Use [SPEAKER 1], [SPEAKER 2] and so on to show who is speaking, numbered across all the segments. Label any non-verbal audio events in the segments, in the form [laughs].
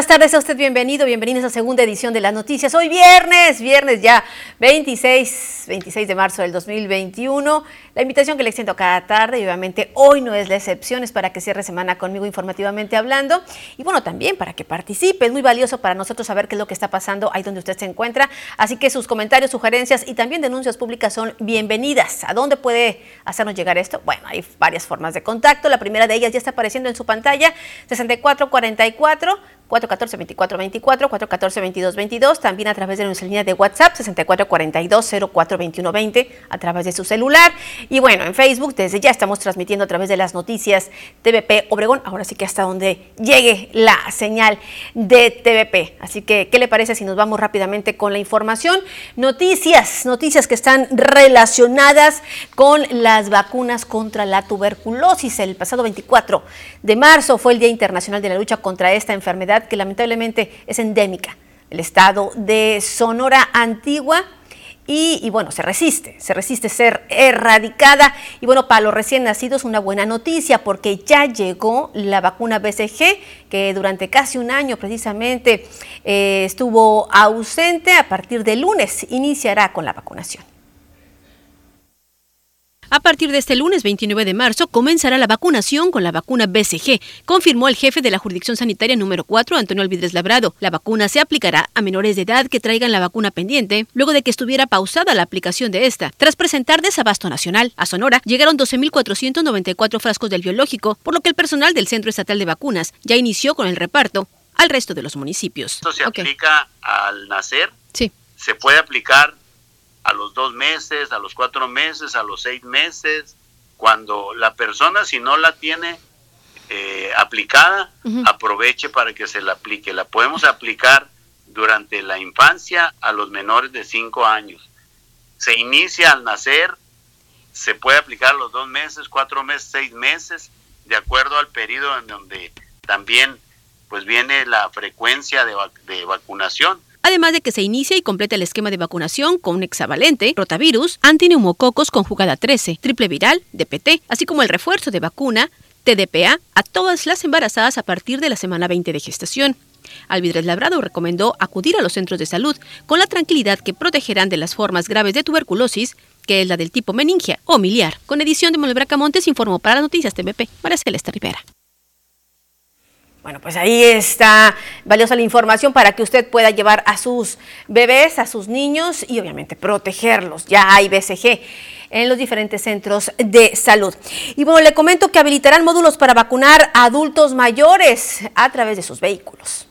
[SPEAKER 1] buenas tardes, a usted bienvenido, bienvenidos a segunda edición de las noticias. Hoy viernes, viernes ya 26, 26 de marzo del 2021. La invitación que le extiendo cada tarde y obviamente hoy no es la excepción, es para que cierre semana conmigo informativamente hablando y bueno, también para que participe. Es muy valioso para nosotros saber qué es lo que está pasando ahí donde usted se encuentra. Así que sus comentarios, sugerencias y también denuncias públicas son bienvenidas. ¿A dónde puede hacernos llegar esto? Bueno, hay varias formas de contacto. La primera de ellas ya está apareciendo en su pantalla, 6444 414-2424, 414-2222, también a través de nuestra línea de WhatsApp 6442-042120, a través de su celular. Y bueno, en Facebook desde ya estamos transmitiendo a través de las noticias TVP Obregón, ahora sí que hasta donde llegue la señal de TVP. Así que, ¿qué le parece si nos vamos rápidamente con la información? Noticias, noticias que están relacionadas con las vacunas contra la tuberculosis. El pasado 24 de marzo fue el Día Internacional de la Lucha contra esta enfermedad que lamentablemente es endémica, el estado de Sonora Antigua. Y, bueno, se resiste, se resiste ser erradicada. Y bueno, para los recién nacidos una buena noticia porque ya llegó la vacuna BCG, que durante casi un año precisamente eh, estuvo ausente. A partir de lunes iniciará con la vacunación.
[SPEAKER 2] A partir de este lunes 29 de marzo comenzará la vacunación con la vacuna BCG, confirmó el jefe de la jurisdicción sanitaria número 4, Antonio Alvidres Labrado. La vacuna se aplicará a menores de edad que traigan la vacuna pendiente, luego de que estuviera pausada la aplicación de esta. Tras presentar desabasto nacional, a Sonora llegaron 12.494 frascos del biológico, por lo que el personal del Centro Estatal de Vacunas ya inició con el reparto al resto de los municipios.
[SPEAKER 3] Esto se aplica al nacer.
[SPEAKER 2] Sí.
[SPEAKER 3] Se puede aplicar a los dos meses, a los cuatro meses, a los seis meses, cuando la persona si no la tiene eh, aplicada, aproveche para que se la aplique. La podemos aplicar durante la infancia a los menores de cinco años. Se inicia al nacer, se puede aplicar a los dos meses, cuatro meses, seis meses, de acuerdo al periodo en donde también pues viene la frecuencia de, de vacunación
[SPEAKER 2] además de que se inicia y completa el esquema de vacunación con hexavalente, rotavirus, antineumococos conjugada 13, triple viral, DPT, así como el refuerzo de vacuna, TDPA, a todas las embarazadas a partir de la semana 20 de gestación. Alvidres Labrado recomendó acudir a los centros de salud con la tranquilidad que protegerán de las formas graves de tuberculosis, que es la del tipo meningia o miliar. Con edición de Manuel Montes informó para las noticias Rivera.
[SPEAKER 1] Bueno, pues ahí está valiosa la información para que usted pueda llevar a sus bebés, a sus niños y obviamente protegerlos. Ya hay BCG en los diferentes centros de salud. Y bueno, le comento que habilitarán módulos para vacunar a adultos mayores a través de sus vehículos.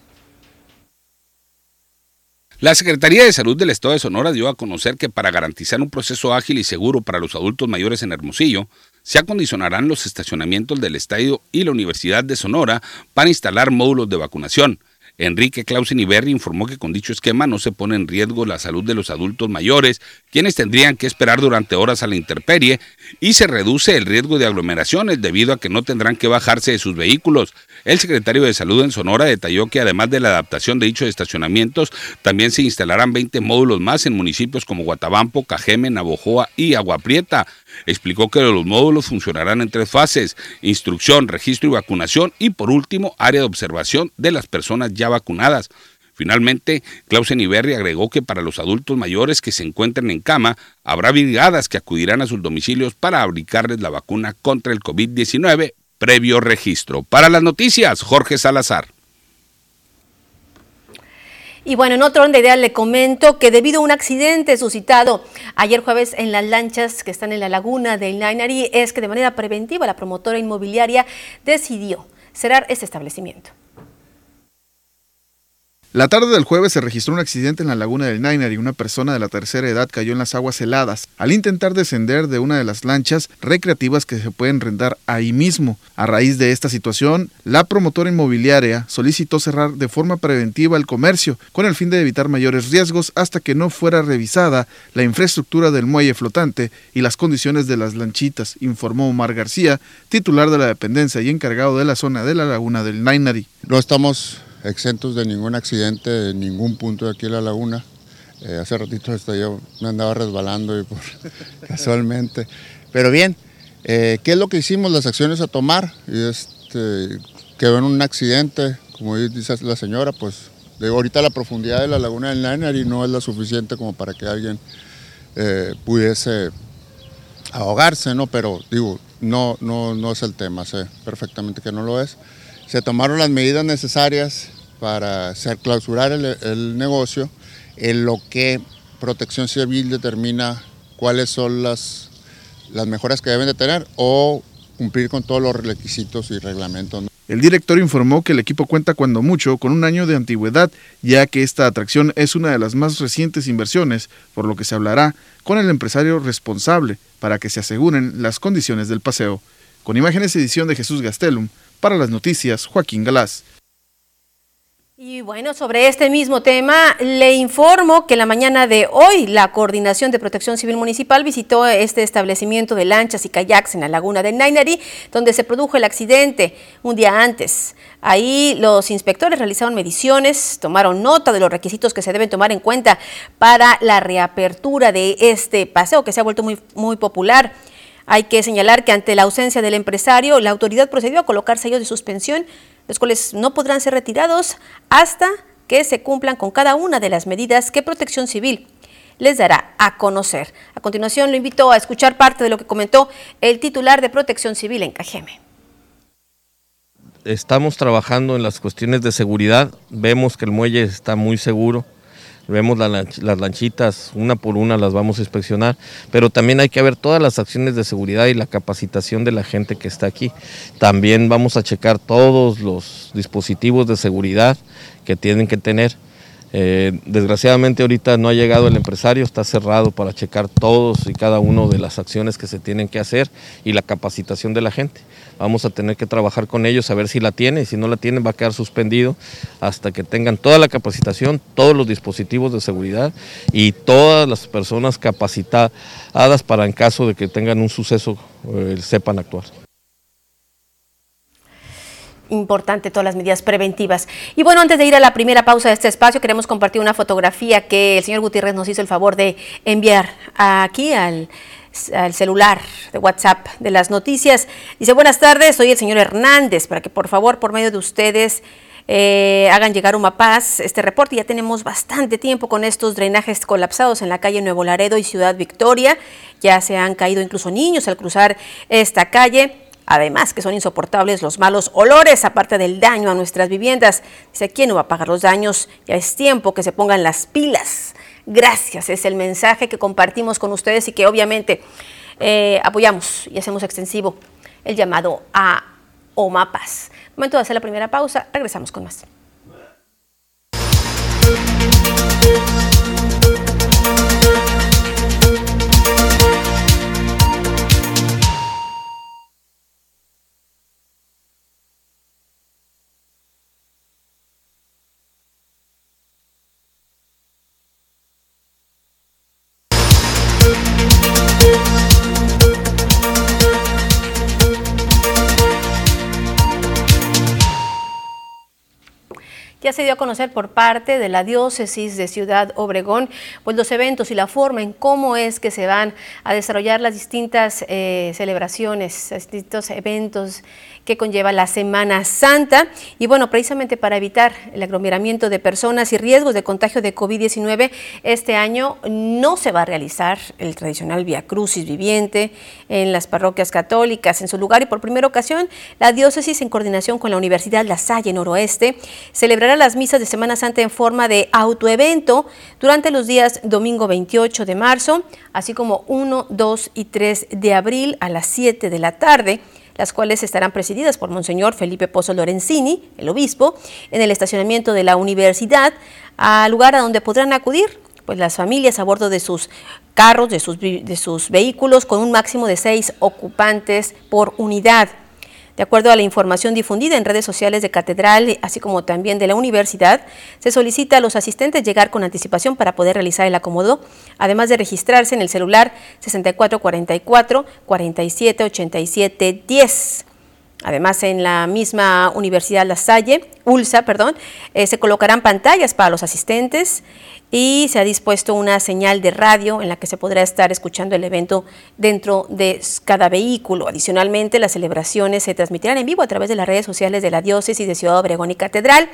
[SPEAKER 4] La Secretaría de Salud del Estado de Sonora dio a conocer que para garantizar un proceso ágil y seguro para los adultos mayores en Hermosillo, se acondicionarán los estacionamientos del estadio y la Universidad de Sonora para instalar módulos de vacunación. Enrique Clausen Iberri informó que con dicho esquema no se pone en riesgo la salud de los adultos mayores, quienes tendrían que esperar durante horas a la intemperie, y se reduce el riesgo de aglomeraciones debido a que no tendrán que bajarse de sus vehículos. El secretario de Salud en Sonora detalló que además de la adaptación de dichos estacionamientos, también se instalarán 20 módulos más en municipios como Guatabampo, Cajeme, Navojoa y Aguaprieta. Explicó que los módulos funcionarán en tres fases, instrucción, registro y vacunación y por último área de observación de las personas ya vacunadas. Finalmente, Clausen Iberri agregó que para los adultos mayores que se encuentren en cama, habrá brigadas que acudirán a sus domicilios para aplicarles la vacuna contra el COVID-19 previo registro. Para las noticias, Jorge Salazar.
[SPEAKER 1] Y bueno, en otro orden de ideas le comento que debido a un accidente suscitado ayer jueves en las lanchas que están en la laguna del Nainari, es que de manera preventiva la promotora inmobiliaria decidió cerrar este establecimiento.
[SPEAKER 5] La tarde del jueves se registró un accidente en la laguna del Nainer y una persona de la tercera edad cayó en las aguas heladas al intentar descender de una de las lanchas recreativas que se pueden rentar ahí mismo. A raíz de esta situación, la promotora inmobiliaria solicitó cerrar de forma preventiva el comercio con el fin de evitar mayores riesgos hasta que no fuera revisada la infraestructura del muelle flotante y las condiciones de las lanchitas, informó Omar García, titular de la dependencia y encargado de la zona de la laguna del Nainari.
[SPEAKER 6] No estamos exentos de ningún accidente en ningún punto de aquí en la laguna. Eh, hace ratito hasta yo me andaba resbalando y por, [laughs] casualmente. Pero bien, eh, ¿qué es lo que hicimos? Las acciones a tomar. Y este, quedó en un accidente como dice la señora, pues de ahorita la profundidad de la laguna del Nainari no es la suficiente como para que alguien eh, pudiese ahogarse, ¿no? Pero digo, no, no, no es el tema, sé perfectamente que no lo es. Se tomaron las medidas necesarias para hacer clausurar el, negocio, en lo que Protección Civil determina cuáles son las, las mejoras que deben de tener o cumplir con todos los requisitos y reglamentos.
[SPEAKER 5] El director informó que el equipo cuenta cuando mucho con un año de antigüedad, ya que esta atracción es una de las más recientes inversiones, por lo que se hablará con el empresario responsable para que se aseguren las condiciones del paseo. Con imágenes edición de Jesús Gastelum, para las noticias Joaquín Galás.
[SPEAKER 1] Y bueno, sobre este mismo tema, le informo que la mañana de hoy la Coordinación de Protección Civil Municipal visitó este establecimiento de lanchas y kayaks en la laguna del Nainari, donde se produjo el accidente un día antes. Ahí los inspectores realizaron mediciones, tomaron nota de los requisitos que se deben tomar en cuenta para la reapertura de este paseo que se ha vuelto muy, muy popular. Hay que señalar que ante la ausencia del empresario, la autoridad procedió a colocar sellos de suspensión los cuales no podrán ser retirados hasta que se cumplan con cada una de las medidas que Protección Civil les dará a conocer. A continuación lo invito a escuchar parte de lo que comentó el titular de Protección Civil en Cajeme.
[SPEAKER 7] Estamos trabajando en las cuestiones de seguridad, vemos que el muelle está muy seguro, vemos las lanchitas, una por una las vamos a inspeccionar, pero también hay que ver todas las acciones de seguridad y la capacitación de la gente que está aquí. También vamos a checar todos los dispositivos de seguridad que tienen que tener. Eh, desgraciadamente ahorita no ha llegado el empresario, está cerrado para checar todos y cada uno de las acciones que se tienen que hacer y la capacitación de la gente. Vamos a tener que trabajar con ellos a ver si la tiene si no la tienen va a quedar suspendido hasta que tengan toda la capacitación, todos los dispositivos de seguridad y todas las personas capacitadas para en caso de que tengan un suceso eh, sepan actuar
[SPEAKER 1] importante todas las medidas preventivas. Y bueno, antes de ir a la primera pausa de este espacio, queremos compartir una fotografía que el señor Gutiérrez nos hizo el favor de enviar aquí al, celular de WhatsApp de las noticias. Dice, buenas tardes, soy el señor Hernández, para que por favor, por medio de ustedes, eh, hagan llegar un Paz este reporte. Ya tenemos bastante tiempo con estos drenajes colapsados en la calle Nuevo Laredo y Ciudad Victoria. Ya se han caído incluso niños al cruzar esta calle. Además, que son insoportables los malos olores, aparte del daño a nuestras viviendas. Dice, ¿quién no va a pagar los daños? Ya es tiempo que se pongan las pilas. Gracias, es el mensaje que compartimos con ustedes y que obviamente eh, apoyamos y hacemos extensivo el llamado a OMAPAS. Momento de hacer la primera pausa, regresamos con más. Ya se dio a conocer por parte de la diócesis de Ciudad Obregón, pues los eventos y la forma en cómo es que se van a desarrollar las distintas eh, celebraciones, distintos eventos que conlleva la Semana Santa. Y bueno, precisamente para evitar el aglomeramiento de personas y riesgos de contagio de COVID-19, este año no se va a realizar el tradicional Via Crucis viviente en las parroquias católicas. En su lugar y por primera ocasión, la diócesis en coordinación con la Universidad La Salle Noroeste celebrará las misas de Semana Santa en forma de autoevento durante los días domingo 28 de marzo, así como 1, 2 y 3 de abril a las 7 de la tarde las cuales estarán presididas por Monseñor Felipe Pozo Lorenzini, el obispo, en el estacionamiento de la universidad, al lugar a donde podrán acudir pues las familias a bordo de sus carros, de sus, de sus vehículos, con un máximo de seis ocupantes por unidad. De acuerdo a la información difundida en redes sociales de Catedral, así como también de la universidad, se solicita a los asistentes llegar con anticipación para poder realizar el acomodo, además de registrarse en el celular 6444 4787 10. Además, en la misma Universidad La Salle, ULSA, perdón, eh, se colocarán pantallas para los asistentes y se ha dispuesto una señal de radio en la que se podrá estar escuchando el evento dentro de cada vehículo. Adicionalmente, las celebraciones se transmitirán en vivo a través de las redes sociales de la diócesis de Ciudad Obregón y Catedral.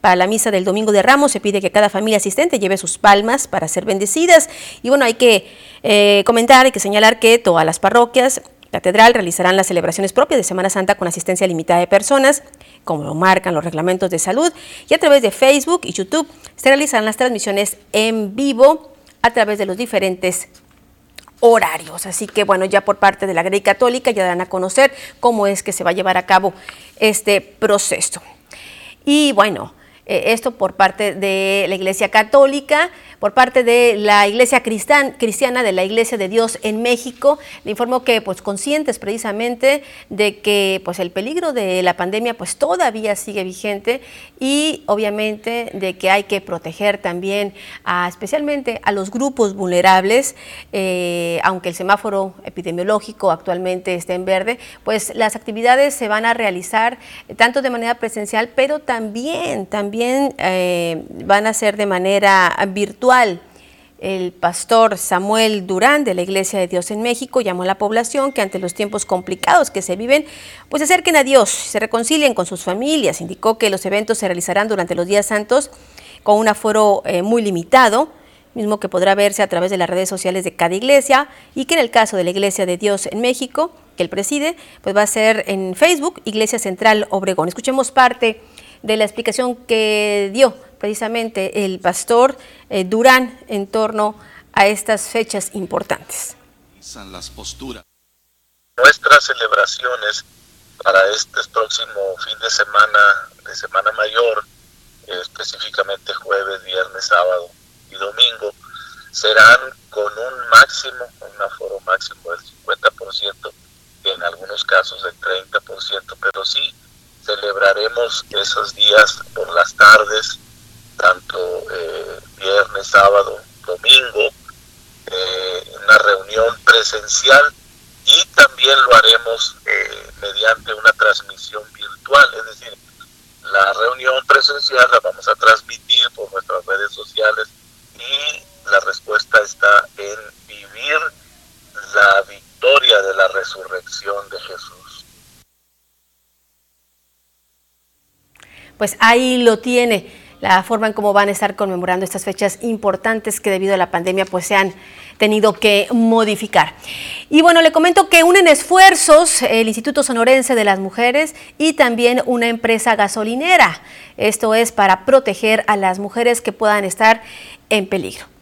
[SPEAKER 1] Para la misa del Domingo de Ramos se pide que cada familia asistente lleve sus palmas para ser bendecidas. Y bueno, hay que eh, comentar, hay que señalar que todas las parroquias Catedral realizarán las celebraciones propias de Semana Santa con asistencia limitada de personas, como lo marcan los reglamentos de salud, y a través de Facebook y YouTube se realizarán las transmisiones en vivo a través de los diferentes horarios. Así que bueno, ya por parte de la Grey Católica ya dan a conocer cómo es que se va a llevar a cabo este proceso. Y bueno, eh, esto por parte de la Iglesia Católica por parte de la Iglesia Cristiana, de la Iglesia de Dios en México. Le informó que, pues, conscientes precisamente de que, pues, el peligro de la pandemia, pues, todavía sigue vigente y, obviamente, de que hay que proteger también, especialmente a los grupos vulnerables, eh, aunque el semáforo epidemiológico actualmente esté en verde, pues, las actividades se van a realizar tanto de manera presencial, pero también, también eh, van a ser de manera virtual el pastor Samuel Durán de la Iglesia de Dios en México llamó a la población que ante los tiempos complicados que se viven, pues se acerquen a Dios, se reconcilien con sus familias. Indicó que los eventos se realizarán durante los días santos con un aforo eh, muy limitado, mismo que podrá verse a través de las redes sociales de cada iglesia y que en el caso de la Iglesia de Dios en México, que él preside, pues va a ser en Facebook, Iglesia Central Obregón. Escuchemos parte de la explicación que dio precisamente el pastor eh, Durán en torno a estas fechas importantes.
[SPEAKER 8] Las posturas. Nuestras celebraciones para este próximo fin de semana, de Semana Mayor, específicamente jueves, viernes, sábado y domingo, serán con un máximo, un aforo máximo del 50%, en algunos casos del 30%, pero sí celebraremos esos días por las tardes, tanto eh, viernes, sábado, domingo, eh, una reunión presencial y también lo haremos eh, mediante una transmisión virtual, es decir, la reunión presencial la vamos a transmitir por nuestras redes sociales y la respuesta está en vivir la victoria de la resurrección de Jesús.
[SPEAKER 1] Pues ahí lo tiene la forma en cómo van a estar conmemorando estas fechas importantes que debido a la pandemia pues se han tenido que modificar. Y bueno, le comento que unen esfuerzos el Instituto Sonorense de las Mujeres y también una empresa gasolinera. Esto es para proteger a las mujeres que puedan estar en peligro.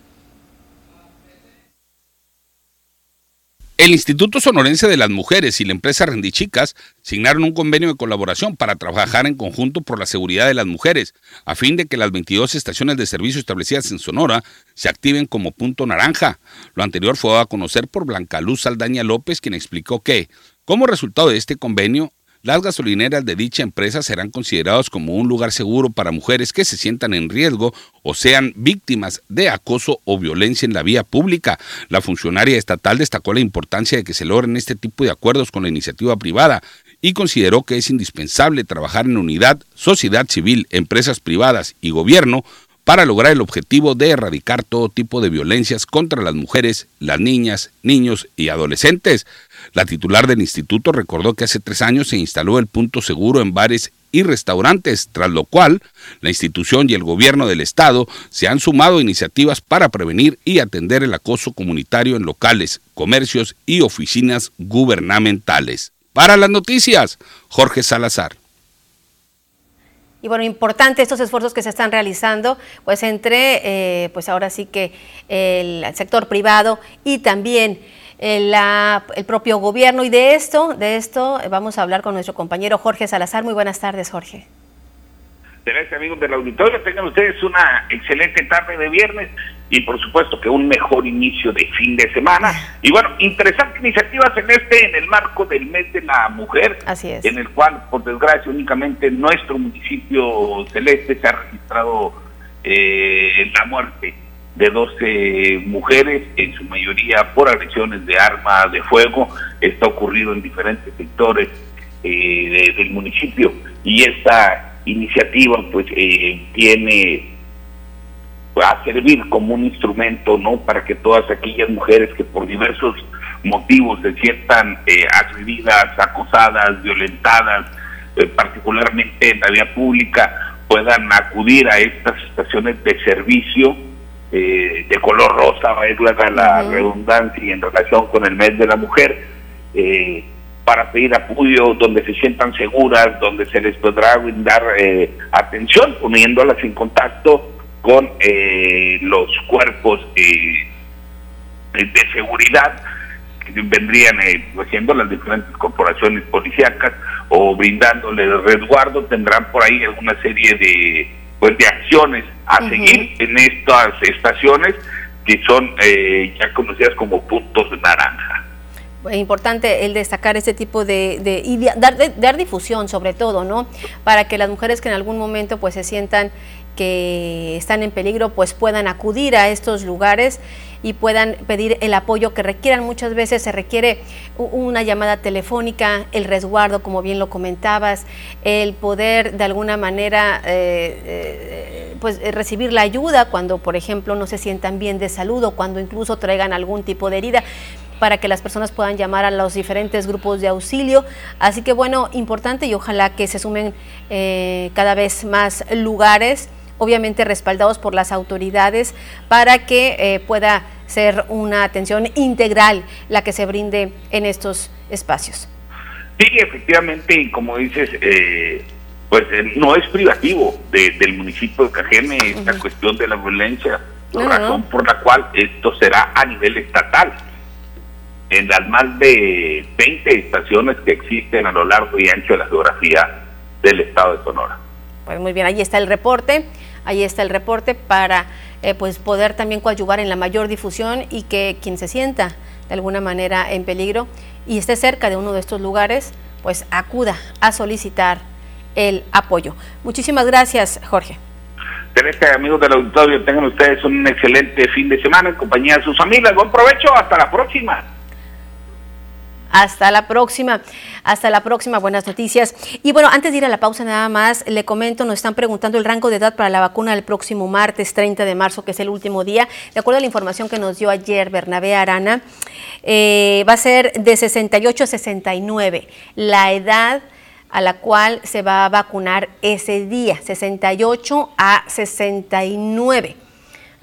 [SPEAKER 4] El Instituto Sonorense de las Mujeres y la empresa Rendichicas signaron un convenio de colaboración para trabajar en conjunto por la seguridad de las mujeres, a fin de que las 22 estaciones de servicio establecidas en Sonora se activen como punto naranja. Lo anterior fue a conocer por Blanca Luz Saldaña López, quien explicó que, como resultado de este convenio, las gasolineras de dicha empresa serán considerados como un lugar seguro para mujeres que se sientan en riesgo o sean víctimas de acoso o violencia en la vía pública. La funcionaria estatal destacó la importancia de que se logren este tipo de acuerdos con la iniciativa privada y consideró que es indispensable trabajar en unidad, sociedad civil, empresas privadas y gobierno para lograr el objetivo de erradicar todo tipo de violencias contra las mujeres, las niñas, niños y adolescentes. La titular del instituto recordó que hace tres años se instaló el punto seguro en bares y restaurantes, tras lo cual la institución y el gobierno del estado se han sumado a iniciativas para prevenir y atender el acoso comunitario en locales, comercios y oficinas gubernamentales. Para las noticias, Jorge Salazar.
[SPEAKER 1] Y bueno, importante estos esfuerzos que se están realizando, pues entre, eh, pues ahora sí que el sector privado y también el, el, propio gobierno. Y de esto, de esto vamos a hablar con nuestro compañero Jorge Salazar. Muy buenas tardes, Jorge.
[SPEAKER 9] Gracias, amigos del auditorio. Tengan ustedes una excelente tarde de viernes y, por supuesto, que un mejor inicio de fin de semana. Y bueno, interesantes iniciativas en este, en el marco del mes de la mujer.
[SPEAKER 1] Así es.
[SPEAKER 9] En el cual, por desgracia, únicamente en nuestro municipio celeste se ha registrado eh, la muerte de 12 mujeres, en su mayoría por agresiones de arma de fuego. Está ocurrido en diferentes sectores del municipio y esta iniciativa pues tiene a servir como un instrumento no para que todas aquellas mujeres que por diversos motivos se sientan eh, agredidas, acosadas, violentadas, eh, particularmente en la vía pública, puedan acudir a estas estaciones de servicio eh, de color rosa, va a la redundancia y en relación con el mes de la mujer, eh, para pedir apoyo donde se sientan seguras, donde se les podrá brindar atención, poniéndolas en contacto con los cuerpos de seguridad vendrían eh, haciendo las diferentes corporaciones policíacas o brindándole resguardo, tendrán por ahí alguna serie de, pues, de acciones a seguir en estas estaciones que son eh, ya conocidas como puntos de naranja.
[SPEAKER 1] Es importante el destacar este tipo de, de y dar, dar difusión sobre todo, ¿no? Para que las mujeres que en algún momento pues se sientan que están en peligro pues puedan acudir a estos lugares y puedan pedir el apoyo que requieran. Muchas veces se requiere una llamada telefónica, el resguardo, como bien lo comentabas, el poder de alguna manera eh, eh, pues recibir la ayuda cuando, por ejemplo, no se sientan bien de salud o cuando incluso traigan algún tipo de herida para que las personas puedan llamar a los diferentes grupos de auxilio. Así que bueno, importante y ojalá que se sumen eh, cada vez más lugares obviamente respaldados por las autoridades para que eh, pueda ser una atención integral la que se brinde en estos espacios.
[SPEAKER 9] Sí, efectivamente, y como dices, eh, pues eh, no es privativo del municipio de Cajeme esta cuestión de la violencia, la razón por la cual esto será a nivel estatal. En las más de 20 estaciones que existen a lo largo y ancho de la geografía del estado de Sonora.
[SPEAKER 1] Pues muy bien, ahí está el reporte, ahí está el reporte para eh, pues poder también coadyuvar en la mayor difusión y que quien se sienta de alguna manera en peligro y esté cerca de uno de estos lugares, pues acuda a solicitar el apoyo. Muchísimas gracias, Jorge.
[SPEAKER 9] Teresa, amigos del auditorio, tengan ustedes un excelente fin de semana en compañía de sus familias. Buen provecho, hasta la próxima.
[SPEAKER 1] Hasta la próxima. Hasta la próxima. Buenas noticias. Y bueno, antes de ir a la pausa nada más, le comento, nos están preguntando el rango de edad para la vacuna el próximo martes 30 de marzo, que es el último día. De acuerdo a la información que nos dio ayer Bernabé Arana, eh, va a ser de 68 a 69. La edad a la cual se va a vacunar ese día, 68 a 69.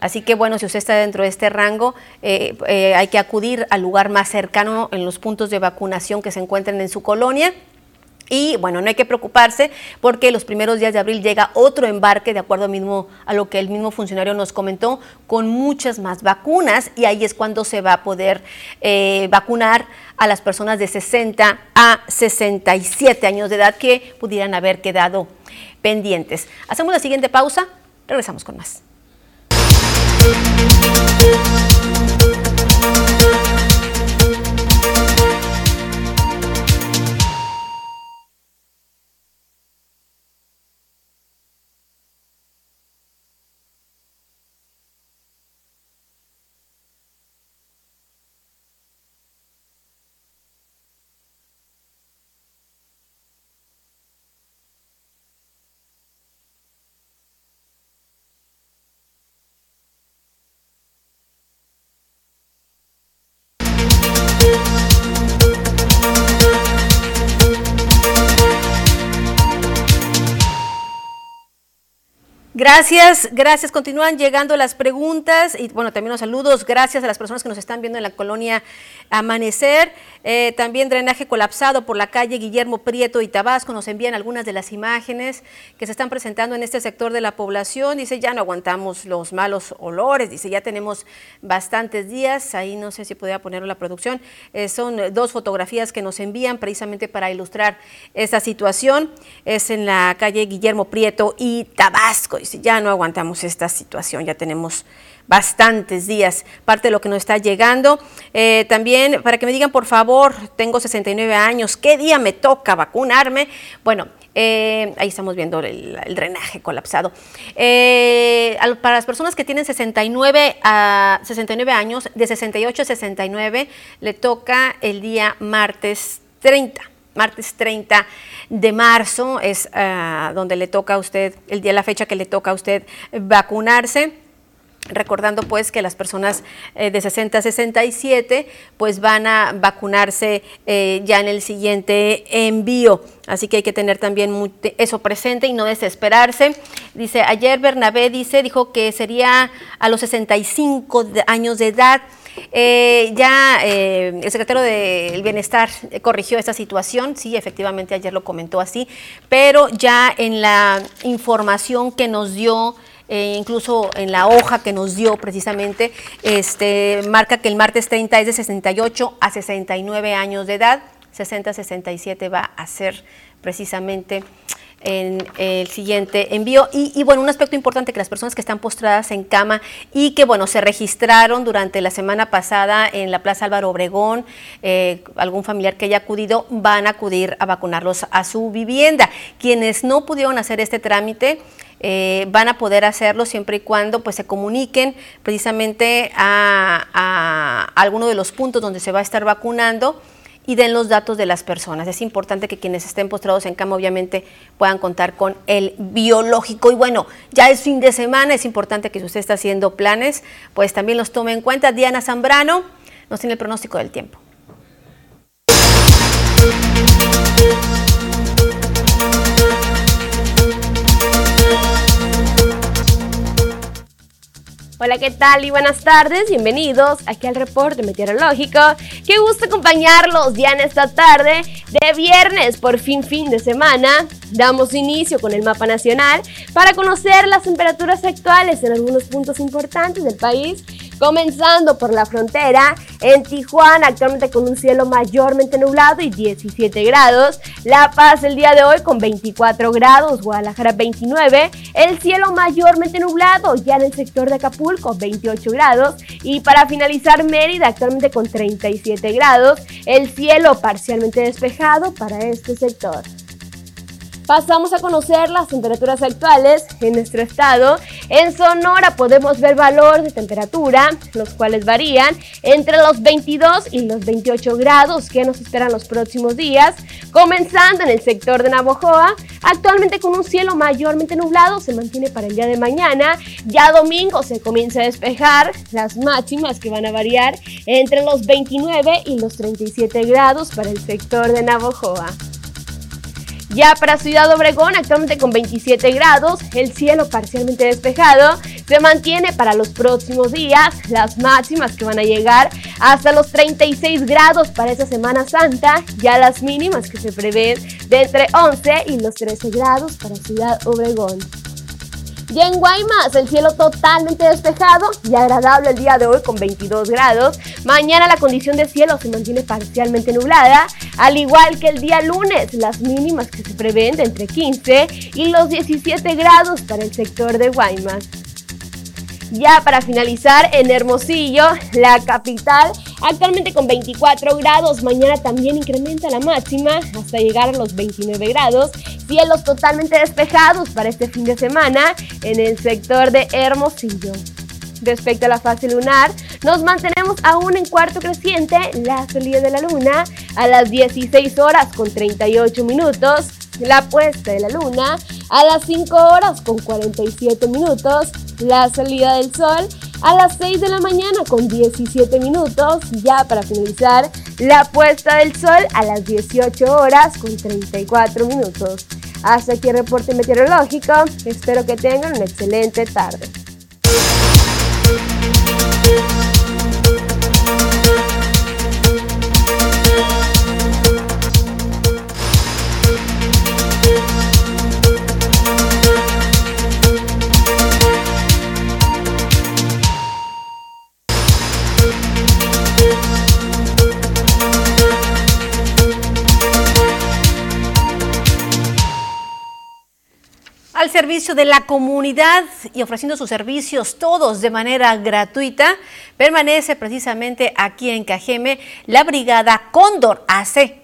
[SPEAKER 1] Así que bueno, si usted está dentro de este rango, eh, eh, hay que acudir al lugar más cercano en los puntos de vacunación que se encuentren en su colonia. Y bueno, no hay que preocuparse porque los primeros días de abril llega otro embarque, de acuerdo mismo a lo que el mismo funcionario nos comentó, con muchas más vacunas y ahí es cuando se va a poder eh, vacunar a las personas de 60 a 67 años de edad que pudieran haber quedado pendientes. Hacemos la siguiente pausa, regresamos con más. Thank you. Gracias, gracias. Continúan llegando las preguntas y bueno, también los saludos. Gracias a las personas que nos están viendo en la colonia Amanecer. Eh, también drenaje colapsado por la calle Guillermo Prieto y Tabasco. Nos envían algunas de las imágenes que se están presentando en este sector de la población. Dice, ya no aguantamos los malos olores. Dice, ya tenemos bastantes días. Ahí no sé si podría poner la producción. Eh, son dos fotografías que nos envían precisamente para ilustrar esta situación. Es en la calle Guillermo Prieto y Tabasco. Ya no aguantamos esta situación. Ya tenemos bastantes días, parte de lo que nos está llegando. Eh, también para que me digan, por favor, tengo 69 años, ¿qué día me toca vacunarme? Bueno, eh, ahí estamos viendo el, drenaje colapsado. Eh, para las personas que tienen 69, a 69 años, de 68 a 69, le toca el día martes 30 martes 30 de marzo es ah, donde le toca a usted, el día, la fecha que le toca a usted vacunarse recordando pues que las personas eh, de 60 a 67 pues van a vacunarse eh, ya en el siguiente envío. Así que hay que tener también eso presente y no desesperarse. Dice, ayer Bernabé dice, dijo que sería a los 65 años de edad. Eh, ya el secretario del Bienestar corrigió esta situación, sí, efectivamente ayer lo comentó así, pero ya en la información que nos dio eh, incluso en la hoja que nos dio precisamente, este, marca que el martes 30 es de 68 a 69 años de edad, 60 67 va a ser precisamente en el siguiente envío. Y, bueno, un aspecto importante que las personas que están postradas en cama y que bueno, se registraron durante la semana pasada en la Plaza Álvaro Obregón, eh, algún familiar que haya acudido, van a acudir a vacunarlos a su vivienda. Quienes no pudieron hacer este trámite, eh, van a poder hacerlo siempre y cuando pues, se comuniquen precisamente a, alguno de los puntos donde se va a estar vacunando y den los datos de las personas. Es importante que quienes estén postrados en cama obviamente puedan contar con el biológico. Y bueno, ya es fin de semana, es importante que si usted está haciendo planes, pues también los tome en cuenta. Diana Zambrano nos tiene el pronóstico del tiempo.
[SPEAKER 10] Hola, ¿qué tal y buenas tardes? Bienvenidos aquí al reporte meteorológico. Qué gusto acompañarlos ya en esta tarde de viernes, por fin fin de semana. Damos inicio con el mapa nacional para conocer las temperaturas actuales en algunos puntos importantes del país Comenzando por la frontera, en Tijuana actualmente con un cielo mayormente nublado y 17 grados. La Paz el día de hoy con 24 grados, Guadalajara 29. El cielo mayormente nublado ya en el sector de Acapulco 28 grados. Y para finalizar Mérida actualmente con 37 grados. El cielo parcialmente despejado para este sector. Pasamos a conocer las temperaturas actuales en nuestro estado. En Sonora podemos ver valores de temperatura, los cuales varían entre los 22 y los 28 grados que nos esperan los próximos días. Comenzando en el sector de Navojoa, actualmente con un cielo mayormente nublado, se mantiene para el día de mañana. Ya domingo se comienza a despejar las máximas que van a variar entre los 29 y los 37 grados para el sector de Navojoa. Ya para Ciudad Obregón, actualmente con 27 grados, el cielo parcialmente despejado, se mantiene para los próximos días las máximas que van a llegar hasta los 36 grados para esa Semana Santa, ya las mínimas que se prevén de entre 11 y los 13 grados para Ciudad Obregón. Ya en Guaymas, el cielo totalmente despejado y agradable el día de hoy con 22 grados. Mañana la condición de cielo se mantiene parcialmente nublada, al igual que el día lunes, las mínimas que se prevén de entre 15 y los 17 grados para el sector de Guaymas. Ya para finalizar, en Hermosillo, la capital, actualmente con 24 grados, mañana también incrementa la máxima hasta llegar a los 29 grados. Cielos totalmente despejados para este fin de semana en el sector de Hermosillo. Respecto a la fase lunar, nos mantenemos aún en cuarto creciente, la salida de la luna a las 16 horas con 38 minutos, la puesta de la luna a las 5 horas con 47 minutos, la salida del sol a las 6 de la mañana con 17 minutos, ya para finalizar, la puesta del sol a las 18 horas con 34 minutos. Hasta aquí el reporte meteorológico, espero que tengan una excelente tarde.
[SPEAKER 1] Servicio de la comunidad y ofreciendo sus servicios todos de manera gratuita, permanece precisamente aquí en Cajeme la Brigada Cóndor AC.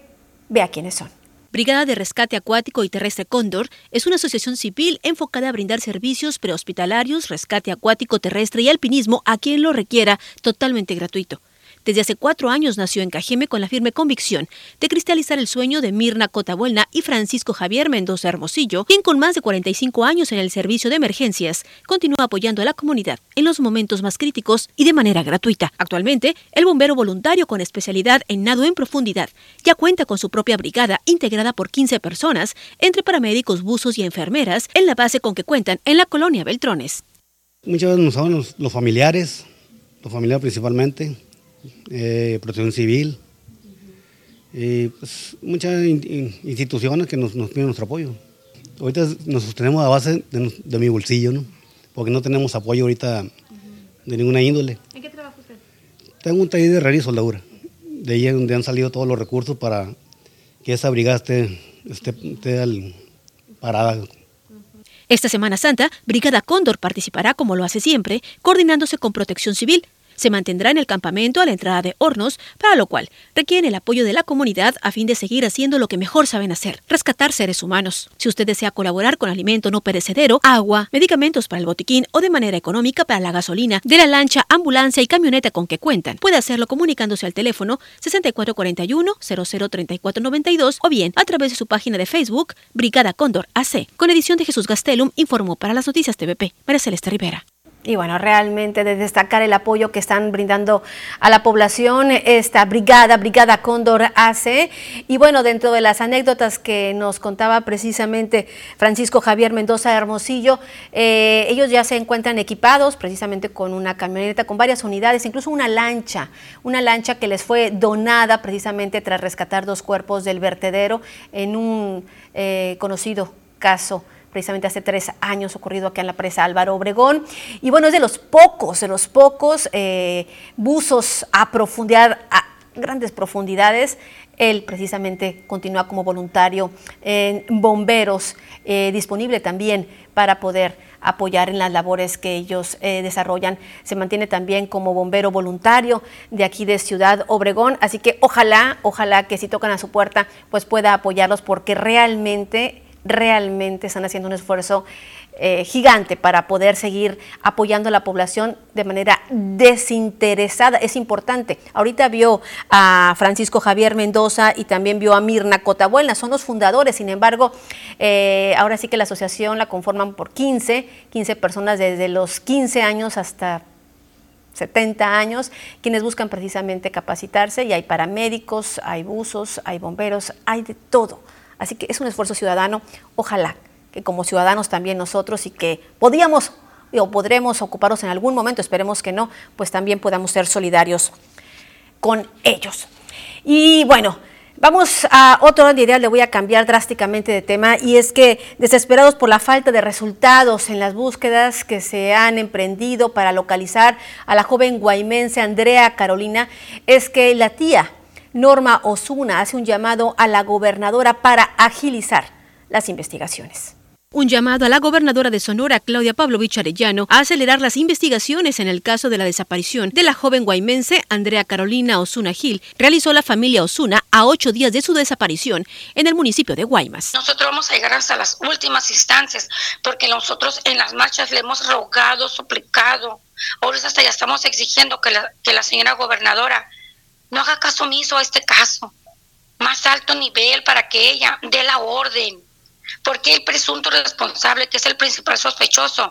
[SPEAKER 1] Vea quiénes son.
[SPEAKER 2] Brigada de Rescate Acuático y Terrestre Cóndor es una asociación civil enfocada a brindar servicios prehospitalarios, rescate acuático terrestre y alpinismo a quien lo requiera totalmente gratuito. Desde hace cuatro años nació en Cajeme con la firme convicción de cristalizar el sueño de Mirna Cotabuelna y Francisco Javier Mendoza Hermosillo, quien con más de 45 años en el servicio de emergencias continúa apoyando a la comunidad en los momentos más críticos y de manera gratuita. Actualmente, el bombero voluntario con especialidad en nado en profundidad ya cuenta con su propia brigada integrada por 15 personas, entre paramédicos, buzos y enfermeras, en la base con que cuentan en la colonia Beltrones.
[SPEAKER 11] Muchas veces nos hablan los, familiares, los familiares principalmente, eh, protección civil, y pues, muchas instituciones que nos, piden nuestro apoyo. Ahorita nos sostenemos a base de, mi bolsillo, ¿no? Porque no tenemos apoyo ahorita de ninguna índole.
[SPEAKER 1] ¿En qué trabaja usted?
[SPEAKER 11] Tengo un taller de herrería y soldadura. De ahí es donde han salido todos los recursos para que esa brigada esté, esté parada
[SPEAKER 2] esta Semana Santa, Brigada Cóndor participará, como lo hace siempre, coordinándose con Protección Civil, se mantendrá en el campamento a la entrada de hornos, para lo cual requieren el apoyo de la comunidad a fin de seguir haciendo lo que mejor saben hacer, rescatar seres humanos. Si usted desea colaborar con alimento no perecedero, agua, medicamentos para el botiquín o de manera económica para la gasolina de la lancha, ambulancia y camioneta con que cuentan, puede hacerlo comunicándose al teléfono 6441 003492 o bien a través de su página de Facebook Brigada Cóndor AC. Con edición de Jesús Gastelum informó para las noticias TVP María Celeste Rivera.
[SPEAKER 1] Y bueno, realmente de destacar el apoyo que están brindando a la población esta brigada, Brigada Cóndor hace. Y bueno, dentro de las anécdotas que nos contaba precisamente Francisco Javier Mendoza Hermosillo, eh, ellos ya se encuentran equipados precisamente con una camioneta, con varias unidades, incluso una lancha, una lancha que les fue donada precisamente tras rescatar dos cuerpos del vertedero en un eh, conocido caso precisamente hace tres años ocurrido aquí en la presa Álvaro Obregón. Y bueno, es de los pocos, de los pocos eh, buzos a profundidad, a grandes profundidades. Él precisamente continúa como voluntario en bomberos, eh, disponible también para poder apoyar en las labores que ellos eh, desarrollan. Se mantiene también como bombero voluntario de aquí de Ciudad Obregón, así que ojalá, ojalá que si tocan a su puerta, pues pueda apoyarlos porque realmente realmente están haciendo un esfuerzo eh, gigante para poder seguir apoyando a la población de manera desinteresada. Es importante. Ahorita vio a Francisco Javier Mendoza y también vio a Mirna Cotabuena, son los fundadores. Sin embargo, eh, ahora sí que la asociación la conforman por 15, 15 personas desde los 15 años hasta 70 años, quienes buscan precisamente capacitarse y hay paramédicos, hay buzos, hay bomberos, hay de todo Así que es un esfuerzo ciudadano. Ojalá que como ciudadanos también nosotros y que podíamos o podremos ocuparnos en algún momento, esperemos que no, pues también podamos ser solidarios con ellos. Y bueno, Vamos a otro orden de ideas, le voy a cambiar drásticamente de tema y es que desesperados por la falta de resultados en las búsquedas que se han emprendido para localizar a la joven guaymense Andrea Carolina, es que la tía Norma Osuna hace un llamado a la gobernadora para agilizar las investigaciones.
[SPEAKER 2] Un llamado a la gobernadora de Sonora, Claudia Pavlovich Arellano, a acelerar las investigaciones en el caso de la desaparición de la joven guaymense Andrea Carolina Osuna Gil, realizó la familia Osuna a ocho días de su desaparición en el municipio de Guaymas.
[SPEAKER 12] Nosotros vamos a llegar hasta las últimas instancias, porque nosotros en las marchas le hemos rogado, suplicado, ahora hasta ya estamos exigiendo que la, que la señora gobernadora no haga caso omiso a este caso. Más alto nivel para que ella dé la orden. Porque el presunto responsable, que es el principal sospechoso,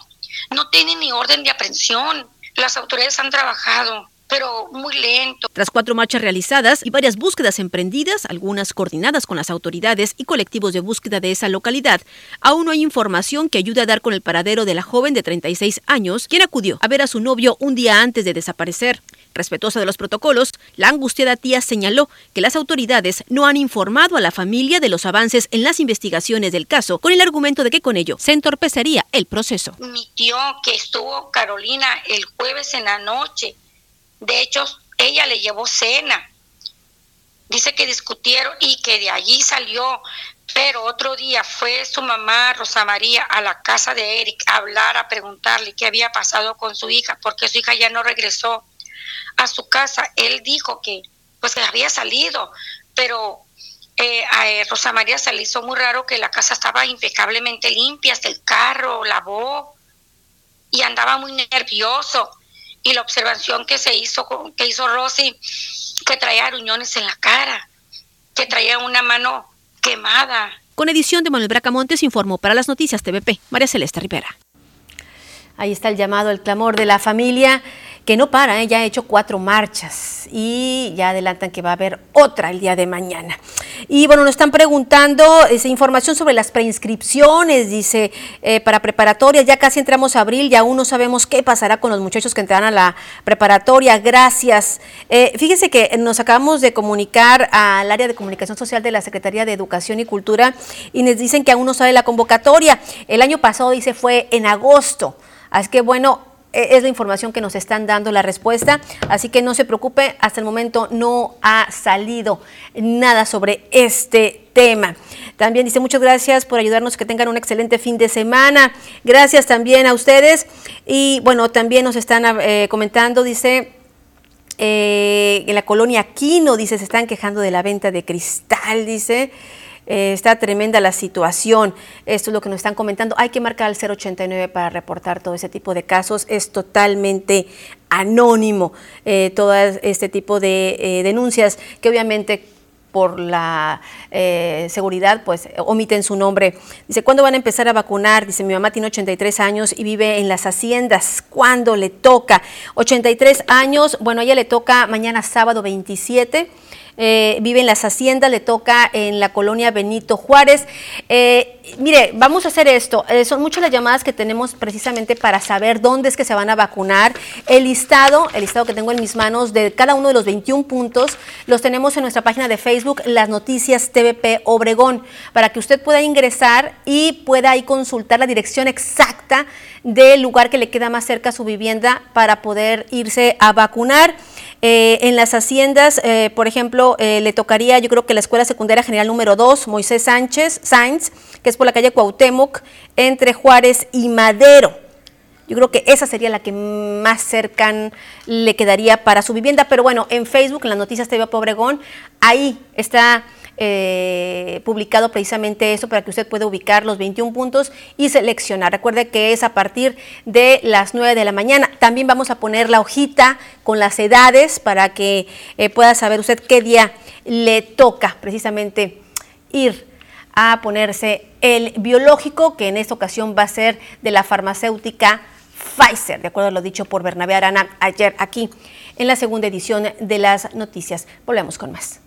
[SPEAKER 12] no tiene ni orden de aprehensión. Las autoridades han trabajado pero muy lento.
[SPEAKER 2] Tras cuatro marchas realizadas y varias búsquedas emprendidas, algunas coordinadas con las autoridades y colectivos de búsqueda de esa localidad, aún no hay información que ayude a dar con el paradero de la joven de 36 años, quien acudió a ver a su novio un día antes de desaparecer. Respetuosa de los protocolos, la angustiada tía señaló que las autoridades no han informado a la familia de los avances en las investigaciones del caso, con el argumento de que con ello se entorpecería el proceso.
[SPEAKER 12] Mi que estuvo Carolina el jueves en la noche, de hecho ella le llevó cena. Dice que discutieron y que de allí salió, pero otro día fue su mamá Rosa María a la casa de Eric a hablar, a preguntarle qué había pasado con su hija, porque su hija ya no regresó a su casa. Él dijo que pues que había salido, pero eh, a eh, Rosa María se le hizo muy raro que la casa estaba impecablemente limpia, hasta el carro lavó y andaba muy nervioso. y la observación que se hizo, con- que hizo Rosy, que traía aruñones en la cara, que traía una mano quemada.
[SPEAKER 2] Con edición de Manuel Bracamontes informó para las noticias TVP, María Celeste Rivera.
[SPEAKER 1] Ahí está el llamado, el clamor de la familia que no para, ¿eh? ya ha hecho cuatro marchas y ya adelantan que va a haber otra el día de mañana. Y bueno, nos están preguntando esa información sobre las preinscripciones, dice, eh, para preparatorias, ya casi entramos a abril y aún no sabemos qué pasará con los muchachos que entrarán a la preparatoria, gracias. Eh, fíjese que nos acabamos de comunicar al área de comunicación social de la Secretaría de Educación y Cultura y nos dicen que aún no sabe la convocatoria. El año pasado, dice, fue en agosto. Así que bueno, es la información que nos están dando la respuesta, así que no se preocupe, hasta el momento no ha salido nada sobre este tema. También dice muchas gracias por ayudarnos, que tengan un excelente fin de semana. Gracias también a ustedes y bueno, también nos están eh, comentando, dice... eh, en la colonia Quino, dice, se están quejando de la venta de cristal, dice. Eh, está tremenda la situación. Esto es lo que nos están comentando. Hay que marcar al 089 para reportar todo ese tipo de casos. Es totalmente anónimo eh, todo este tipo de eh, denuncias que obviamente por la seguridad, pues omiten su nombre. Dice, ¿cuándo van a empezar a vacunar? Dice, mi mamá tiene 83 años y vive en las haciendas. ¿Cuándo le toca? 83 años, bueno, a ella le toca mañana sábado 27. Eh, vive en las haciendas, le toca en la colonia Benito Juárez. Eh, mire, vamos a hacer esto. Eh, son muchas las llamadas que tenemos precisamente para saber dónde es que se van a vacunar. El listado, el listado que tengo en mis manos de cada uno de los 21 puntos, los tenemos en nuestra página de Facebook, Las Noticias TVP Obregón, para que usted pueda ingresar y pueda ahí consultar la dirección exacta del lugar que le queda más cerca a su vivienda para poder irse a vacunar. Eh, en las haciendas, eh, por ejemplo, eh, le tocaría, yo creo que la Escuela Secundaria General número 2, Moisés Sánchez, Sainz, que es por la calle Cuauhtémoc, entre Juárez y Madero. Yo creo que esa sería la que más cercan le quedaría para su vivienda. Pero bueno, en Facebook, en las noticias TV Pobregón, ahí está eh, publicado precisamente eso para que usted pueda ubicar los 21 puntos y seleccionar. Recuerde que es a partir de las 9 de la mañana. También vamos a poner la hojita con las edades para que eh, pueda saber usted qué día le toca precisamente ir a ponerse el biológico, que en esta ocasión va a ser de la farmacéutica Pfizer, de acuerdo a lo dicho por Bernabé Arana ayer aquí en la segunda edición de las noticias. Volvemos con más.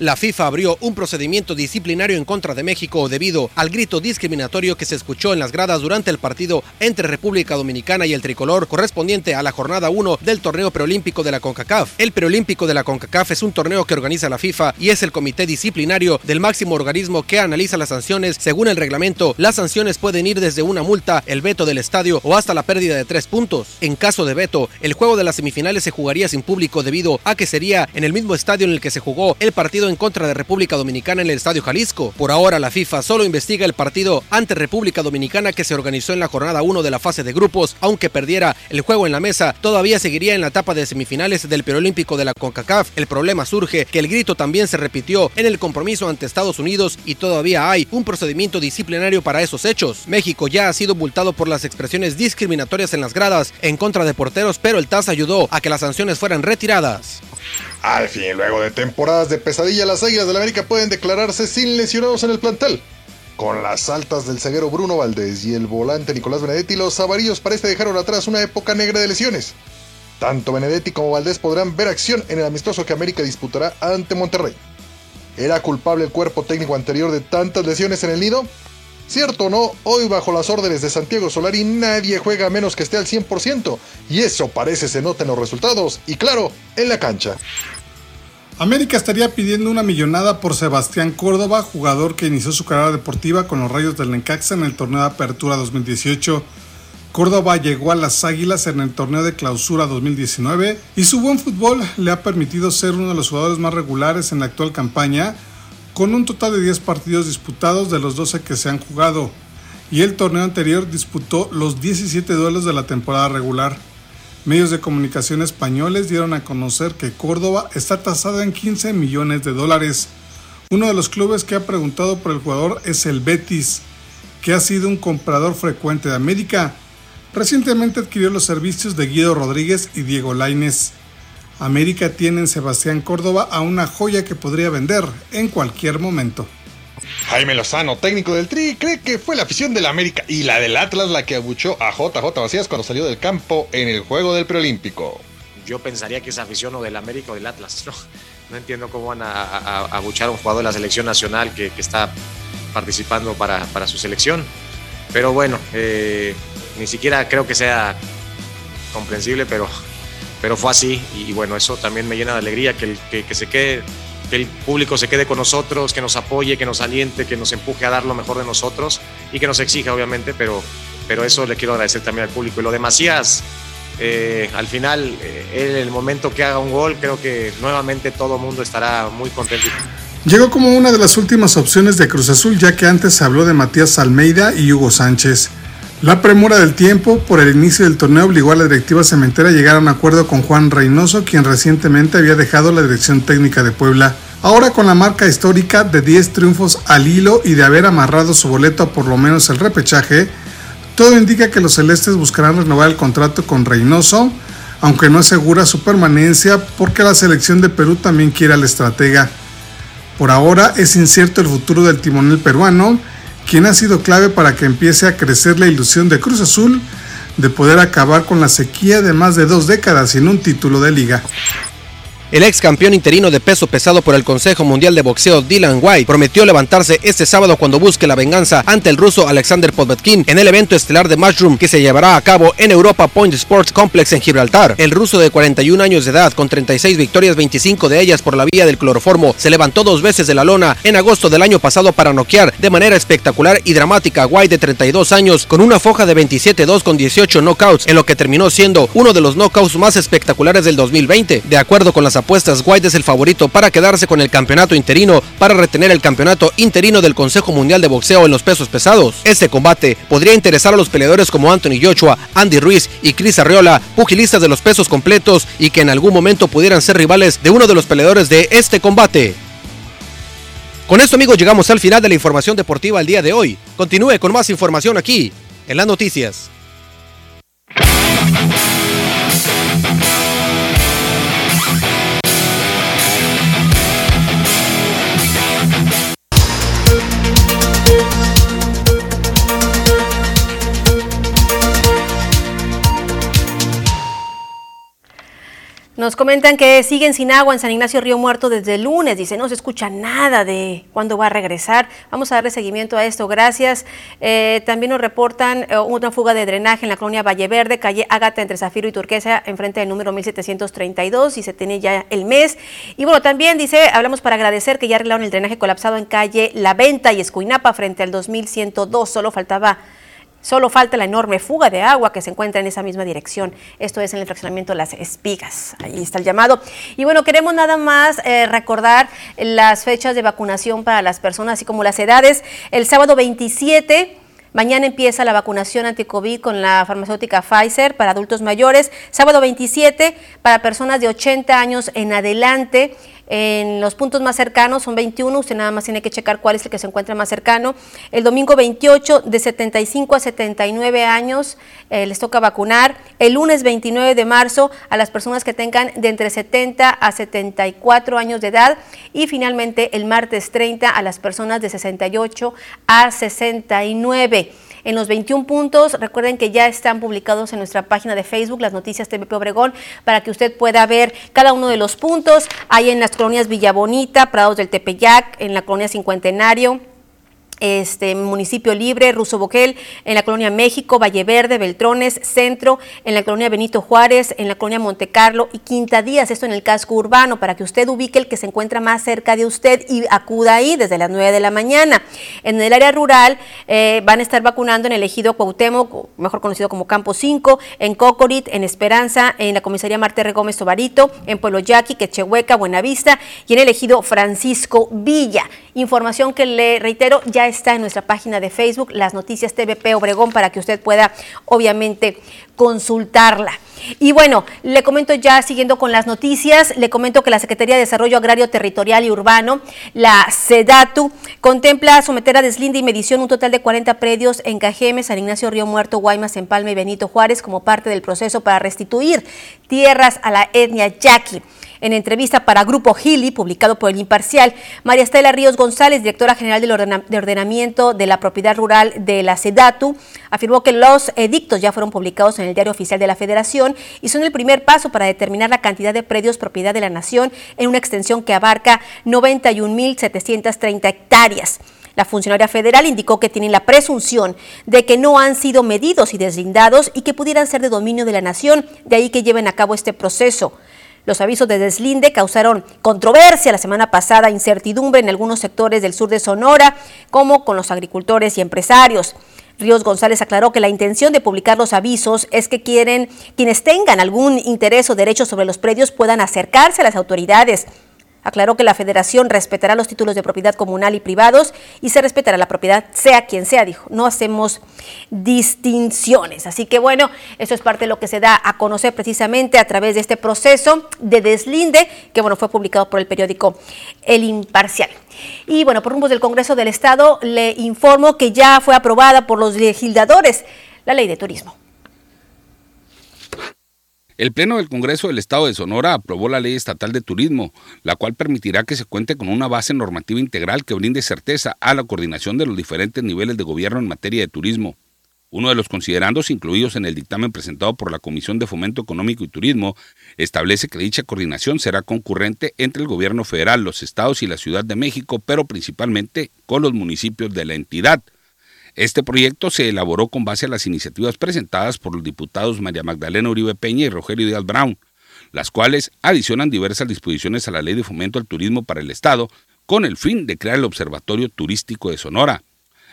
[SPEAKER 13] La FIFA abrió un procedimiento disciplinario en contra de México debido al grito discriminatorio que se escuchó en las gradas durante el partido entre República Dominicana y el tricolor correspondiente a la jornada 1 del torneo preolímpico de la CONCACAF. El preolímpico de la CONCACAF es un torneo que organiza la FIFA y es el comité disciplinario del máximo organismo que analiza las sanciones. Según el reglamento, las sanciones pueden ir desde una multa, el veto del estadio o hasta la pérdida de tres puntos. En caso de veto, el juego de las semifinales se jugaría sin público debido a que sería en el mismo estadio en el que se jugó el partido en contra de República Dominicana en el Estadio Jalisco. Por ahora, la FIFA solo investiga el partido ante República Dominicana que se organizó en la jornada 1 de la fase de grupos. Aunque perdiera el juego en la mesa, todavía seguiría en la etapa de semifinales del preolímpico de la CONCACAF. El problema surge que el grito también se repitió en el compromiso ante Estados Unidos y todavía hay un procedimiento disciplinario para esos hechos. México ya ha sido multado por las expresiones discriminatorias en las gradas en contra de porteros, pero el TAS ayudó a que las sanciones fueran retiradas.
[SPEAKER 14] Al fin, luego de temporadas de pesadilla, las Águilas del la América pueden declararse sin lesionados en el plantel. Con las altas del zaguero Bruno Valdés y el volante Nicolás Benedetti, los amarillos parece dejaron atrás una época negra de lesiones. Tanto Benedetti como Valdés podrán ver acción en el amistoso que América disputará ante Monterrey. ¿Era culpable el cuerpo técnico anterior de tantas lesiones en el nido? Cierto o no, hoy bajo las órdenes de Santiago Solari nadie juega menos que esté al 100%, y eso parece se nota en los resultados y claro, en la cancha.
[SPEAKER 15] América estaría pidiendo una millonada por Sebastián Córdoba, jugador que inició su carrera deportiva con los Rayos del Necaxa en el torneo de Apertura 2018. Córdoba llegó a las Águilas en el torneo de Clausura 2019 y su buen fútbol le ha permitido ser uno de los jugadores más regulares en la actual campaña, con un total de 10 partidos disputados de los 12 que se han jugado, y el torneo anterior disputó los 17 duelos de la temporada regular. Medios de comunicación españoles dieron a conocer que Córdoba está tasada en 15 millones de dólares. Uno de los clubes que ha preguntado por el jugador es el Betis, que ha sido un comprador frecuente de América. Recientemente adquirió los servicios de Guido Rodríguez y Diego Laines. América tiene en Sebastián Córdoba a una joya que podría vender en cualquier momento.
[SPEAKER 14] Jaime Lozano, técnico del Tri, cree que fue la afición del América y la del Atlas la que abuchó a JJ Macías cuando salió del campo en el juego del preolímpico.
[SPEAKER 16] Yo pensaría que es afición o del América o del Atlas. [laughs] No, no entiendo cómo van a, abuchar a un jugador de la selección nacional que, está participando para, su selección. Pero bueno, eh, ni siquiera creo que sea comprensible, pero, pero fue así. Y, bueno, eso también me llena de alegría que, que se quede que el público se quede con nosotros, que nos apoye, que nos aliente, que nos empuje a dar lo mejor de nosotros y que nos exija, obviamente, pero, pero eso le quiero agradecer también al público. Y lo de Macías, eh, al final, en eh, el momento que haga un gol, creo que nuevamente todo el mundo estará muy contento.
[SPEAKER 15] Llegó como una de las últimas opciones de Cruz Azul, ya que antes se habló de Matías Almeida y Hugo Sánchez. La premura del tiempo por el inicio del torneo obligó a la directiva cementera a llegar a un acuerdo con Juan Reynoso, quien recientemente había dejado la dirección técnica de Puebla. Ahora con la marca histórica de 10 triunfos al hilo y de haber amarrado su boleto a por lo menos el repechaje, todo indica que los celestes buscarán renovar el contrato con Reynoso, aunque no asegura su permanencia porque la selección de Perú también quiere al estratega. Por ahora es incierto el futuro del timonel peruano, quien ha sido clave para que empiece a crecer la ilusión de Cruz Azul de poder acabar con la sequía de más de dos décadas sin un título de liga.
[SPEAKER 13] El ex campeón interino de peso pesado por el Consejo Mundial de Boxeo Dylan White prometió levantarse este sábado cuando busque la venganza ante el ruso Alexander Povetkin en el evento estelar de Mushroom que se llevará a cabo en Europa Point Sports Complex en Gibraltar. El ruso de 41 años de edad con 36 victorias, 25 de ellas por la vía del cloroformo, se levantó dos veces de la lona en agosto del año pasado para noquear de manera espectacular y dramática a White de 32 años con una foja de 27-2 con 18 knockouts en lo que terminó siendo uno de los knockouts más espectaculares del 2020. De acuerdo con las apuestas, White es el favorito para quedarse con el campeonato interino para retener el campeonato interino del Consejo Mundial de Boxeo en los pesos pesados. Este combate podría interesar a los peleadores como Anthony Joshua, Andy Ruiz y Chris Arriola, pugilistas de los pesos completos y que en algún momento pudieran ser rivales de uno de los peleadores de este combate. Con esto amigos llegamos al final de la información deportiva el día de hoy. Continúe con más información aquí en las noticias.
[SPEAKER 1] Nos comentan que siguen sin agua en San Ignacio Río Muerto desde lunes. Dice, no se escucha nada de cuándo va a regresar. Vamos a darle seguimiento a esto. Gracias. Eh, también nos reportan eh, una fuga de drenaje en la colonia Valle Verde, calle Ágata entre Zafiro y Turquesa, enfrente del número 1732 y se tiene ya el mes. Y bueno, también dice, hablamos para agradecer que ya arreglaron el drenaje colapsado en calle La Venta y Escuinapa frente al 2102. Solo faltaba Solo falta la enorme fuga de agua que se encuentra en esa misma dirección. Esto es en el fraccionamiento Las Espigas. Ahí está el llamado. Y bueno, queremos nada más eh, recordar las fechas de vacunación para las personas, así como las edades. El sábado 27 Mañana empieza la vacunación anti-COVID con la farmacéutica Pfizer para adultos mayores. Sábado 27 para personas de 80 años en adelante. En los puntos más cercanos son 21, usted nada más tiene que checar cuál es el que se encuentra más cercano. El domingo 28 de 75 a 79 años eh, les toca vacunar. El lunes 29 de marzo a las personas que tengan de entre 70 a 74 años de edad. Y finalmente el martes 30 a las personas de 68 a 69 en los 21 puntos. Recuerden que ya están publicados en nuestra página de Facebook, las noticias TVP Obregón, para que usted pueda ver cada uno de los puntos. Hay en las colonias Villa Bonita, Prados del Tepeyac, en la colonia Cincuentenario este municipio libre, Ruso Boquel, en la colonia México, Valle Verde, Beltrones, Centro, en la colonia Benito Juárez, en la colonia Montecarlo y Quinta Díaz, esto en el casco urbano, para que usted ubique el que se encuentra más cerca de usted y acuda ahí desde las 9 de la mañana. En el área rural eh, van a estar vacunando en el ejido Cuauhtémoc, mejor conocido como Campo 5, en Cocorit, en Esperanza, en la comisaría Marte Gómez Tobarito, en Pueblo Yaqui, Quechehueca, Buenavista y en el ejido Francisco Villa. Información que le reitero ya está en nuestra página de Facebook, las noticias TVP Obregón, para que usted pueda obviamente consultarla. Y bueno, le comento ya siguiendo con las noticias, le comento que la Secretaría de Desarrollo Agrario Territorial y Urbano, la SEDATU, contempla someter a deslinde y medición un total de 40 predios en Cajeme, San Ignacio Río Muerto, Guaymas, Empalme y Benito Juárez como parte del proceso para restituir tierras a la etnia yaqui. En entrevista para Grupo Gili, publicado por el Imparcial, María Estela Ríos González, directora general de ordenamiento de la propiedad rural de la SEDATU, afirmó que los edictos ya fueron publicados en el Diario Oficial de la Federación y son el primer paso para determinar la cantidad de predios propiedad de la Nación en una extensión que abarca 91.730 hectáreas. La funcionaria federal indicó que tienen la presunción de que no han sido medidos y deslindados y que pudieran ser de dominio de la nación, de ahí que lleven a cabo este proceso. Los avisos de deslinde causaron controversia la semana pasada, incertidumbre en algunos sectores del sur de Sonora, como con los agricultores y empresarios. Ríos González aclaró que la intención de publicar los avisos es que quieren quienes tengan algún interés o derecho sobre los predios puedan acercarse a las autoridades Aclaró que la federación respetará los títulos de propiedad comunal y privados y se respetará la propiedad sea quien sea, dijo. No hacemos distinciones. Así que bueno, eso es parte de lo que se da a conocer precisamente a través de este proceso de deslinde que bueno, fue publicado por el periódico El Imparcial. Y bueno, por rumbos del Congreso del Estado le informo que ya fue aprobada por los legisladores la ley de turismo.
[SPEAKER 4] El Pleno del Congreso del Estado de Sonora aprobó la Ley Estatal de Turismo, la cual permitirá que se cuente con una base normativa integral que brinde certeza a la coordinación de los diferentes niveles de gobierno en materia de turismo. Uno de los considerandos incluidos en el dictamen presentado por la Comisión de Fomento Económico y Turismo establece que dicha coordinación será concurrente entre el gobierno federal, los estados y la Ciudad de México, pero principalmente con los municipios de la entidad. Este proyecto se elaboró con base a las iniciativas presentadas por los diputados María Magdalena Uribe Peña y Rogelio Díaz Brown, las cuales adicionan diversas disposiciones a la Ley de Fomento al Turismo para el Estado con el fin de crear el Observatorio Turístico de Sonora.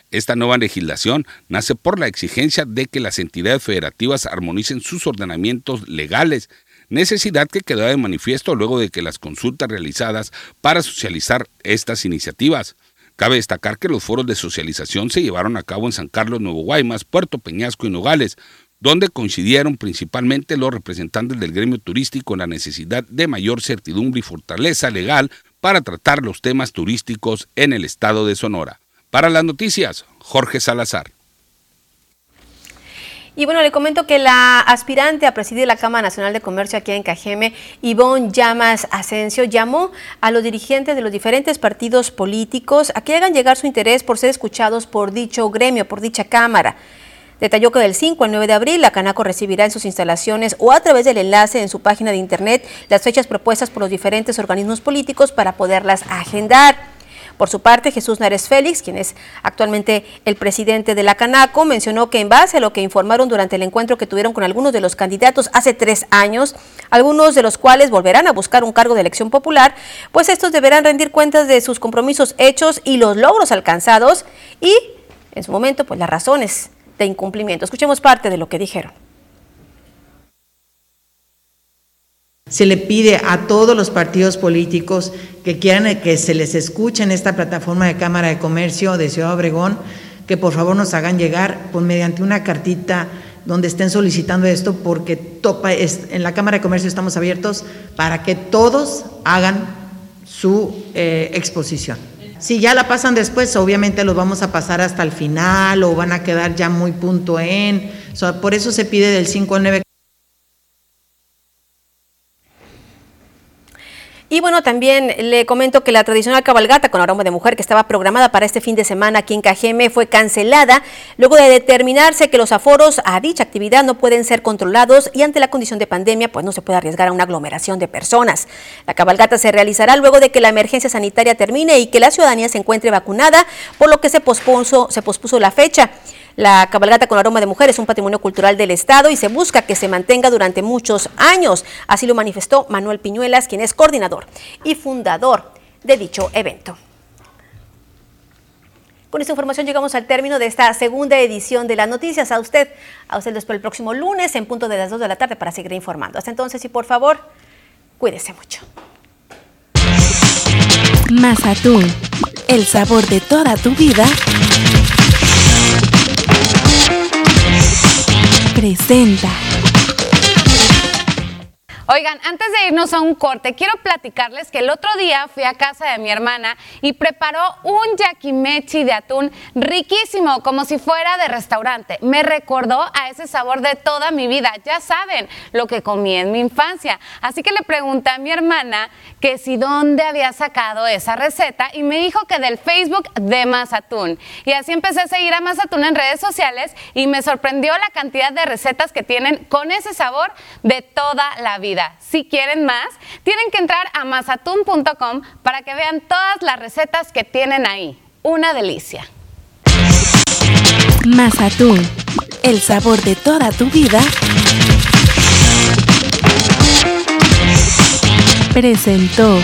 [SPEAKER 4] Esta nueva legislación nace por la exigencia de que las entidades federativas armonicen sus ordenamientos legales, necesidad que quedó de manifiesto luego de que las consultas realizadas para socializar estas iniciativas Cabe destacar que los foros de socialización se llevaron a cabo en San Carlos, Nuevo Guaymas, Puerto Peñasco y Nogales, donde coincidieron principalmente los representantes del gremio turístico en la necesidad de mayor certidumbre y fortaleza legal para tratar los temas turísticos en el estado de Sonora. Para las noticias, Jorge Salazar.
[SPEAKER 1] Y bueno, le comento que la aspirante a presidir la Cámara Nacional de Comercio aquí en Cajeme, Ivonne Llamas Asensio, llamó a los dirigentes de los diferentes partidos políticos a que hagan llegar su interés por ser escuchados por dicho gremio, por dicha Cámara. Detalló que del 5 al 9 de abril la Canaco recibirá en sus instalaciones o a través del enlace en su página de internet las fechas propuestas por los diferentes organismos políticos para poderlas agendar. Por su parte, Jesús Nares Félix, quien es actualmente el presidente de la Canaco, mencionó que en base a lo que informaron durante el encuentro que tuvieron con algunos de los candidatos hace tres años, algunos de los cuales volverán a buscar un cargo de elección popular, pues estos deberán rendir cuentas de sus compromisos hechos y los logros alcanzados y, en su momento, pues las razones de incumplimiento. Escuchemos parte de lo que dijeron.
[SPEAKER 17] Se le pide a todos los partidos políticos que quieran que se les escuche en esta plataforma de Cámara de Comercio de Ciudad Obregón, que por favor nos hagan llegar pues, mediante una cartita donde estén solicitando esto, porque topa, en la Cámara de Comercio estamos abiertos para que todos hagan su eh, exposición. Si ya la pasan después, obviamente los vamos a pasar hasta el final o van a quedar ya muy punto en. por eso se pide del 5 al 9
[SPEAKER 1] Y bueno, también le comento que la tradicional cabalgata con aroma de mujer que estaba programada para este fin de semana aquí en Cajeme fue cancelada luego de determinarse que los aforos a dicha actividad no pueden ser controlados y ante la condición de pandemia pues no se puede arriesgar a una aglomeración de personas. La cabalgata se realizará luego de que la emergencia sanitaria termine y que la ciudadanía se encuentre vacunada, por lo que se pospuso, se pospuso la fecha. La cabalgata con aroma de mujer es un patrimonio cultural del Estado y se busca que se mantenga durante muchos años. Así lo manifestó Manuel Piñuelas, quien es coordinador y fundador de dicho evento. Con esta información llegamos al término de esta segunda edición de las noticias. A usted, a usted después el próximo lunes en punto de las 2 de la tarde para seguir informando. Hasta entonces y por favor, cuídese mucho.
[SPEAKER 18] Mazatún, el sabor de toda tu vida presenta.
[SPEAKER 19] Oigan, antes de irnos a un corte, quiero platicarles que el otro día fui a casa de mi hermana y preparó un yakimechi de atún riquísimo, como si fuera de restaurante. Me recordó a ese sabor de toda mi vida. Ya saben lo que comí en mi infancia. Así que le pregunté a mi hermana que si dónde había sacado esa receta y me dijo que del Facebook de Mazatún. Y así empecé a seguir a Mazatún en redes sociales y me sorprendió la cantidad de recetas que tienen con ese sabor de toda la vida. Si quieren más, tienen que entrar a mazatun.com para que vean todas las recetas que tienen ahí. Una delicia.
[SPEAKER 18] Mazatún, el sabor de toda tu vida. Presentó.